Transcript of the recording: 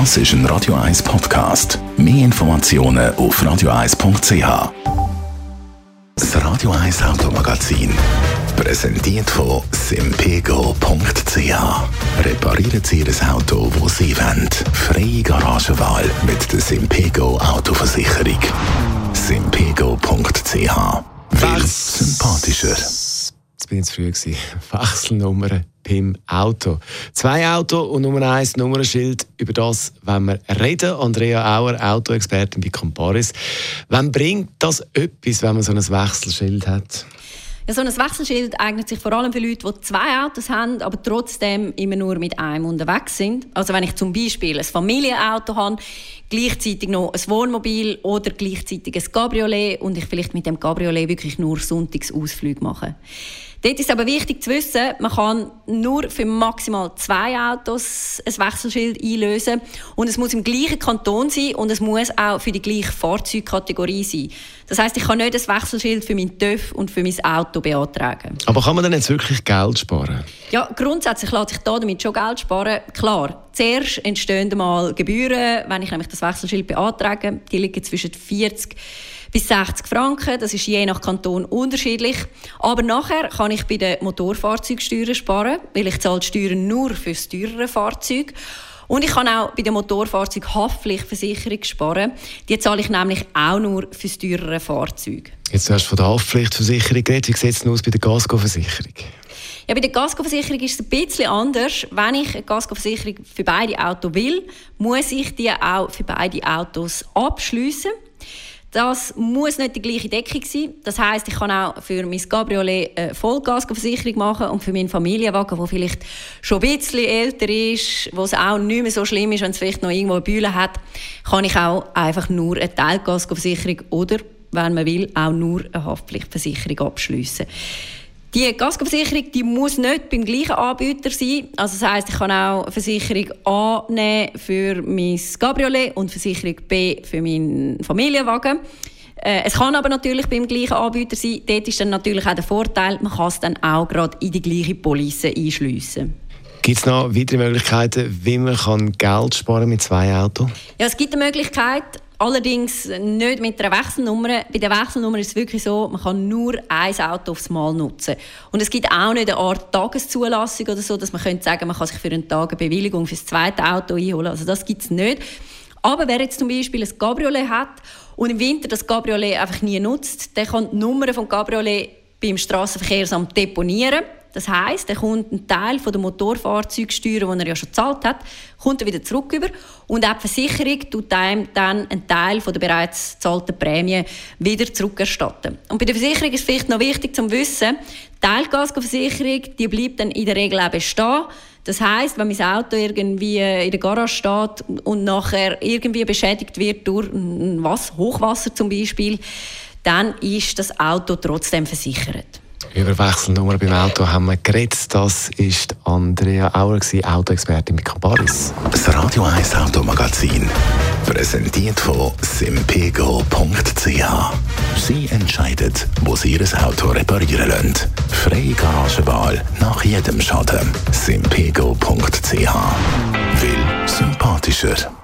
Das ist ein Radio 1 Podcast. Mehr Informationen auf radio1.ch. Das Radio 1 Automagazin. Präsentiert von simpego.ch. Reparieren Sie Ihr Auto, wo Sie wollen. Freie Garagenwahl mit der Simpego Autoversicherung. simpego.ch. Will sympathischer. Jetzt bin ich zu früh gewesen. Wechselnummer beim Auto. Zwei Auto und Nummer eins Nummernschild. Über das wenn wir reden. Andrea Auer, Autoexpertin bei Comparis. Wann bringt das etwas, wenn man so ein Wechselschild hat? Ja, so ein Wechselschild eignet sich vor allem für Leute, die zwei Autos haben, aber trotzdem immer nur mit einem unterwegs sind. Also wenn ich zum Beispiel ein Familienauto habe, gleichzeitig noch ein Wohnmobil oder gleichzeitig ein Cabriolet und ich vielleicht mit dem Cabriolet wirklich nur Sonntagsausflüge mache. Dort ist aber wichtig zu wissen, man kann nur für maximal zwei Autos ein Wechselschild einlösen und es muss im gleichen Kanton sein und es muss auch für die gleiche Fahrzeugkategorie sein. Das heißt, ich kann nicht ein Wechselschild für mein TÜV und für mein Auto beantragen. Aber kann man dann jetzt wirklich Geld sparen? Ja, grundsätzlich lässt sich da damit schon Geld sparen. Klar, zuerst entstehen einmal Gebühren, wenn ich nämlich das Wechselschild beantrage. Die liegen zwischen 40 bis 60 Franken. Das ist je nach Kanton unterschiedlich. Aber nachher kann ich bei den Motorfahrzeugsteuern sparen, weil ich zahle die Steuern nur für das teurere Fahrzeug. Und ich kann auch bei der Motorfahrzeughaftpflichtversicherung sparen. Die zahle ich nämlich auch nur für das teurere Fahrzeug. Jetzt hast du von der Haftpflichtversicherung geredet. Wie sieht es aus bei der Gasco-Versicherung? Ja, bei der Gasco-Versicherung ist es ein bisschen anders. Wenn ich eine Gasco-Versicherung für beide Autos will, muss ich die auch für beide Autos abschließen. Das muss nicht die gleiche Deckung sein. Das heißt, ich kann auch für mein Cabriolet eine Vollgasversicherung machen und für meinen Familienwagen, der vielleicht schon ein bisschen älter ist, wo es auch nicht mehr so schlimm ist, wenn es vielleicht noch irgendwo eine Bühne hat, kann ich auch einfach nur eine Teilgasversicherung oder, wenn man will, auch nur eine Haftpflichtversicherung abschließen. Die Kaskoversicherung die muss nicht beim gleichen Anbieter sein. Also das heisst, ich kann auch Versicherung A nehmen für mein Cabriolet und Versicherung B für meinen Familienwagen. Äh, es kann aber natürlich beim gleichen Anbieter sein. Dort ist dann natürlich auch der Vorteil, man kann es dann auch gerade in die gleiche Police einschliessen. Gibt es noch weitere Möglichkeiten, wie man Geld sparen mit zwei Autos? Ja, es gibt eine Möglichkeit. Allerdings nicht mit einer Wechselnummer. Bei der Wechselnummer ist es wirklich so, man kann nur ein Auto aufs Mal nutzen. Und es gibt auch nicht eine Art Tageszulassung oder so, dass man könnte sagen, man kann sich für einen Tag eine Bewilligung für das zweite Auto einholen. Also das gibt es nicht. Aber wer jetzt zum Beispiel ein Cabriolet hat und im Winter das Cabriolet einfach nie nutzt, der kann die Nummer vom Cabriolet beim Straßenverkehrsamt deponieren. Das heißt, er kommt einen Teil von der Motorfahrzeugsteuer, den er ja schon gezahlt hat, kommt er wieder zurück über und auch die Versicherung tut einem dann einen Teil von der bereits gezahlten Prämie wieder zurückerstatten. Und bei der Versicherung ist vielleicht noch wichtig zu wissen, die Teilgasversicherung, die bleibt dann in der Regel auch bestehen. Das heißt, wenn mein Auto irgendwie in der Garage steht und nachher irgendwie beschädigt wird durch was, Hochwasser zum Beispiel, dann ist das Auto trotzdem versichert. Über Wechselnummer beim Auto haben wir geredet. Das ist Andrea Auer, Autoexpertin mit Cabaris. Das Radio 1 Automagazin. Präsentiert von simpego.ch. Sie entscheidet, wo Sie Ihr Auto reparieren lassen. Freie Garagenwahl nach jedem Schaden. simpego.ch. Will sympathischer.